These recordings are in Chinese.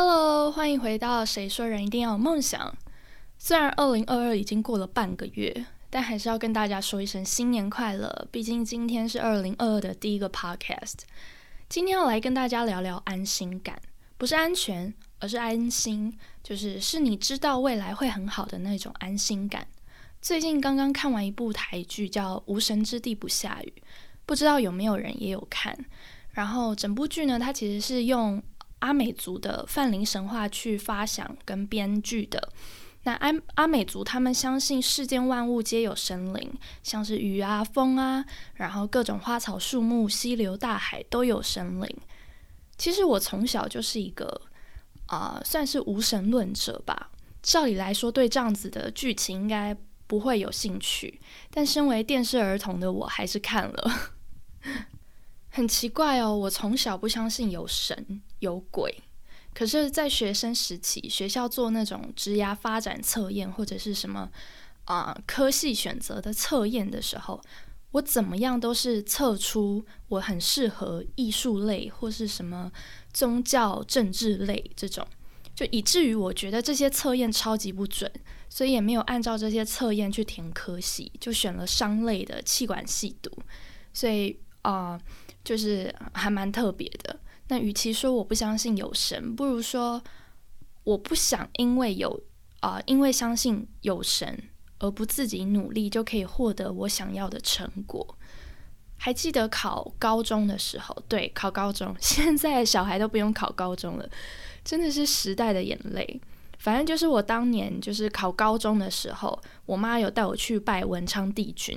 Hello，欢迎回到《谁说人一定要有梦想》。虽然二零二二已经过了半个月，但还是要跟大家说一声新年快乐。毕竟今天是二零二二的第一个 Podcast。今天要来跟大家聊聊安心感，不是安全，而是安心，就是是你知道未来会很好的那种安心感。最近刚刚看完一部台剧，叫《无神之地不下雨》，不知道有没有人也有看。然后整部剧呢，它其实是用阿美族的泛灵神话去发想跟编剧的。那阿阿美族他们相信世间万物皆有神灵，像是雨啊、风啊，然后各种花草树木、溪流、大海都有神灵。其实我从小就是一个啊，算是无神论者吧。照理来说，对这样子的剧情应该不会有兴趣，但身为电视儿童的我还是看了。很奇怪哦，我从小不相信有神有鬼，可是，在学生时期，学校做那种职涯发展测验或者是什么啊科系选择的测验的时候，我怎么样都是测出我很适合艺术类或是什么宗教政治类这种，就以至于我觉得这些测验超级不准，所以也没有按照这些测验去填科系，就选了商类的气管系读，所以啊。就是还蛮特别的。那与其说我不相信有神，不如说我不想因为有啊，因为相信有神而不自己努力就可以获得我想要的成果。还记得考高中的时候，对，考高中，现在小孩都不用考高中了，真的是时代的眼泪。反正就是我当年就是考高中的时候，我妈有带我去拜文昌帝君，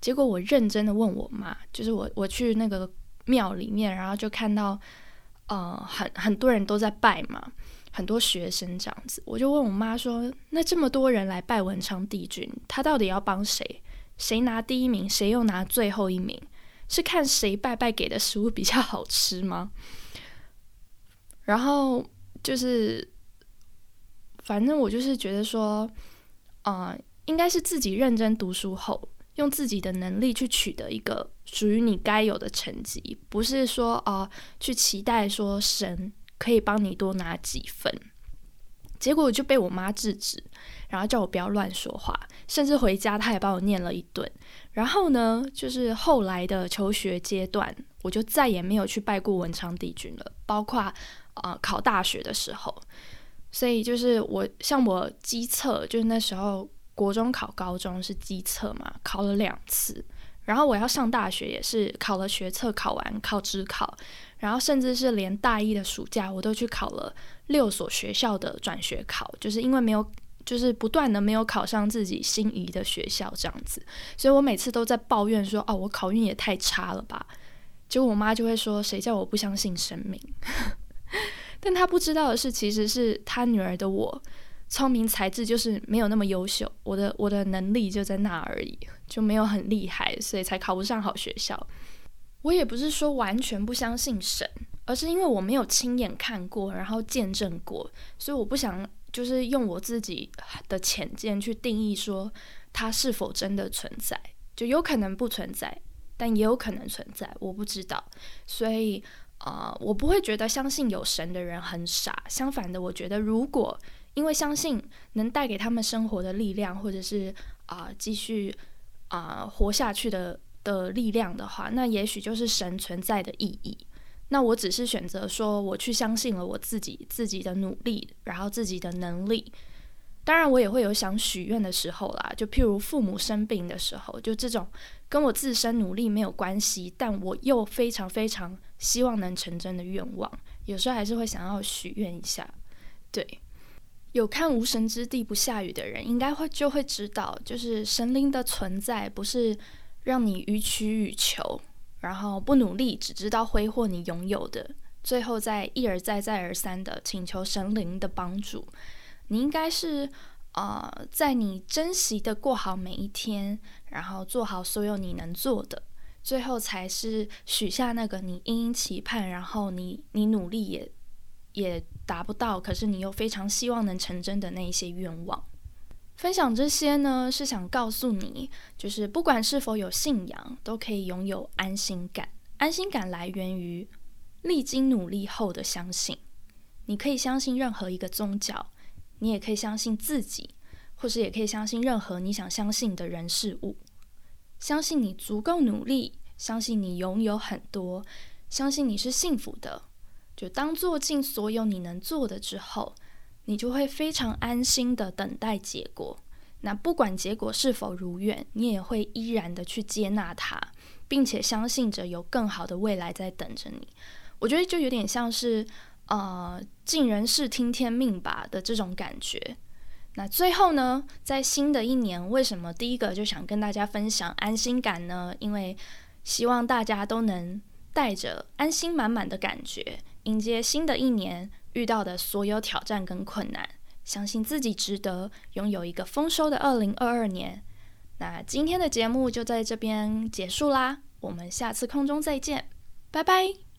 结果我认真的问我妈，就是我我去那个。庙里面，然后就看到，呃，很很多人都在拜嘛，很多学生这样子。我就问我妈说：“那这么多人来拜文昌帝君，他到底要帮谁？谁拿第一名，谁又拿最后一名？是看谁拜拜给的食物比较好吃吗？”然后就是，反正我就是觉得说，啊，应该是自己认真读书后。用自己的能力去取得一个属于你该有的成绩，不是说啊去期待说神可以帮你多拿几分。结果就被我妈制止，然后叫我不要乱说话，甚至回家她也把我念了一顿。然后呢，就是后来的求学阶段，我就再也没有去拜过文昌帝君了，包括啊考大学的时候。所以就是我像我机测，就是那时候。国中考高中是机测嘛，考了两次，然后我要上大学也是考了学测，考完考职考，然后甚至是连大一的暑假我都去考了六所学校的转学考，就是因为没有，就是不断的没有考上自己心仪的学校这样子，所以我每次都在抱怨说，哦，我考运也太差了吧，结果我妈就会说，谁叫我不相信生命？但她不知道的是，其实是她女儿的我。聪明才智就是没有那么优秀，我的我的能力就在那而已，就没有很厉害，所以才考不上好学校。我也不是说完全不相信神，而是因为我没有亲眼看过，然后见证过，所以我不想就是用我自己的浅见去定义说它是否真的存在，就有可能不存在，但也有可能存在，我不知道。所以啊，我不会觉得相信有神的人很傻，相反的，我觉得如果。因为相信能带给他们生活的力量，或者是啊继续啊活下去的的力量的话，那也许就是神存在的意义。那我只是选择说，我去相信了我自己自己的努力，然后自己的能力。当然，我也会有想许愿的时候啦，就譬如父母生病的时候，就这种跟我自身努力没有关系，但我又非常非常希望能成真的愿望，有时候还是会想要许愿一下，对。有看《无神之地不下雨》的人，应该会就会知道，就是神灵的存在不是让你予取予求，然后不努力，只知道挥霍你拥有的，最后再一而再再而三的请求神灵的帮助。你应该是啊，在你珍惜的过好每一天，然后做好所有你能做的，最后才是许下那个你殷殷期盼，然后你你努力也。也达不到，可是你又非常希望能成真的那一些愿望。分享这些呢，是想告诉你，就是不管是否有信仰，都可以拥有安心感。安心感来源于历经努力后的相信。你可以相信任何一个宗教，你也可以相信自己，或是也可以相信任何你想相信的人事物。相信你足够努力，相信你拥有很多，相信你是幸福的。就当做尽所有你能做的之后，你就会非常安心的等待结果。那不管结果是否如愿，你也会依然的去接纳它，并且相信着有更好的未来在等着你。我觉得就有点像是呃尽人事听天命吧的这种感觉。那最后呢，在新的一年，为什么第一个就想跟大家分享安心感呢？因为希望大家都能带着安心满满的感觉。迎接新的一年遇到的所有挑战跟困难，相信自己值得拥有一个丰收的二零二二年。那今天的节目就在这边结束啦，我们下次空中再见，拜拜。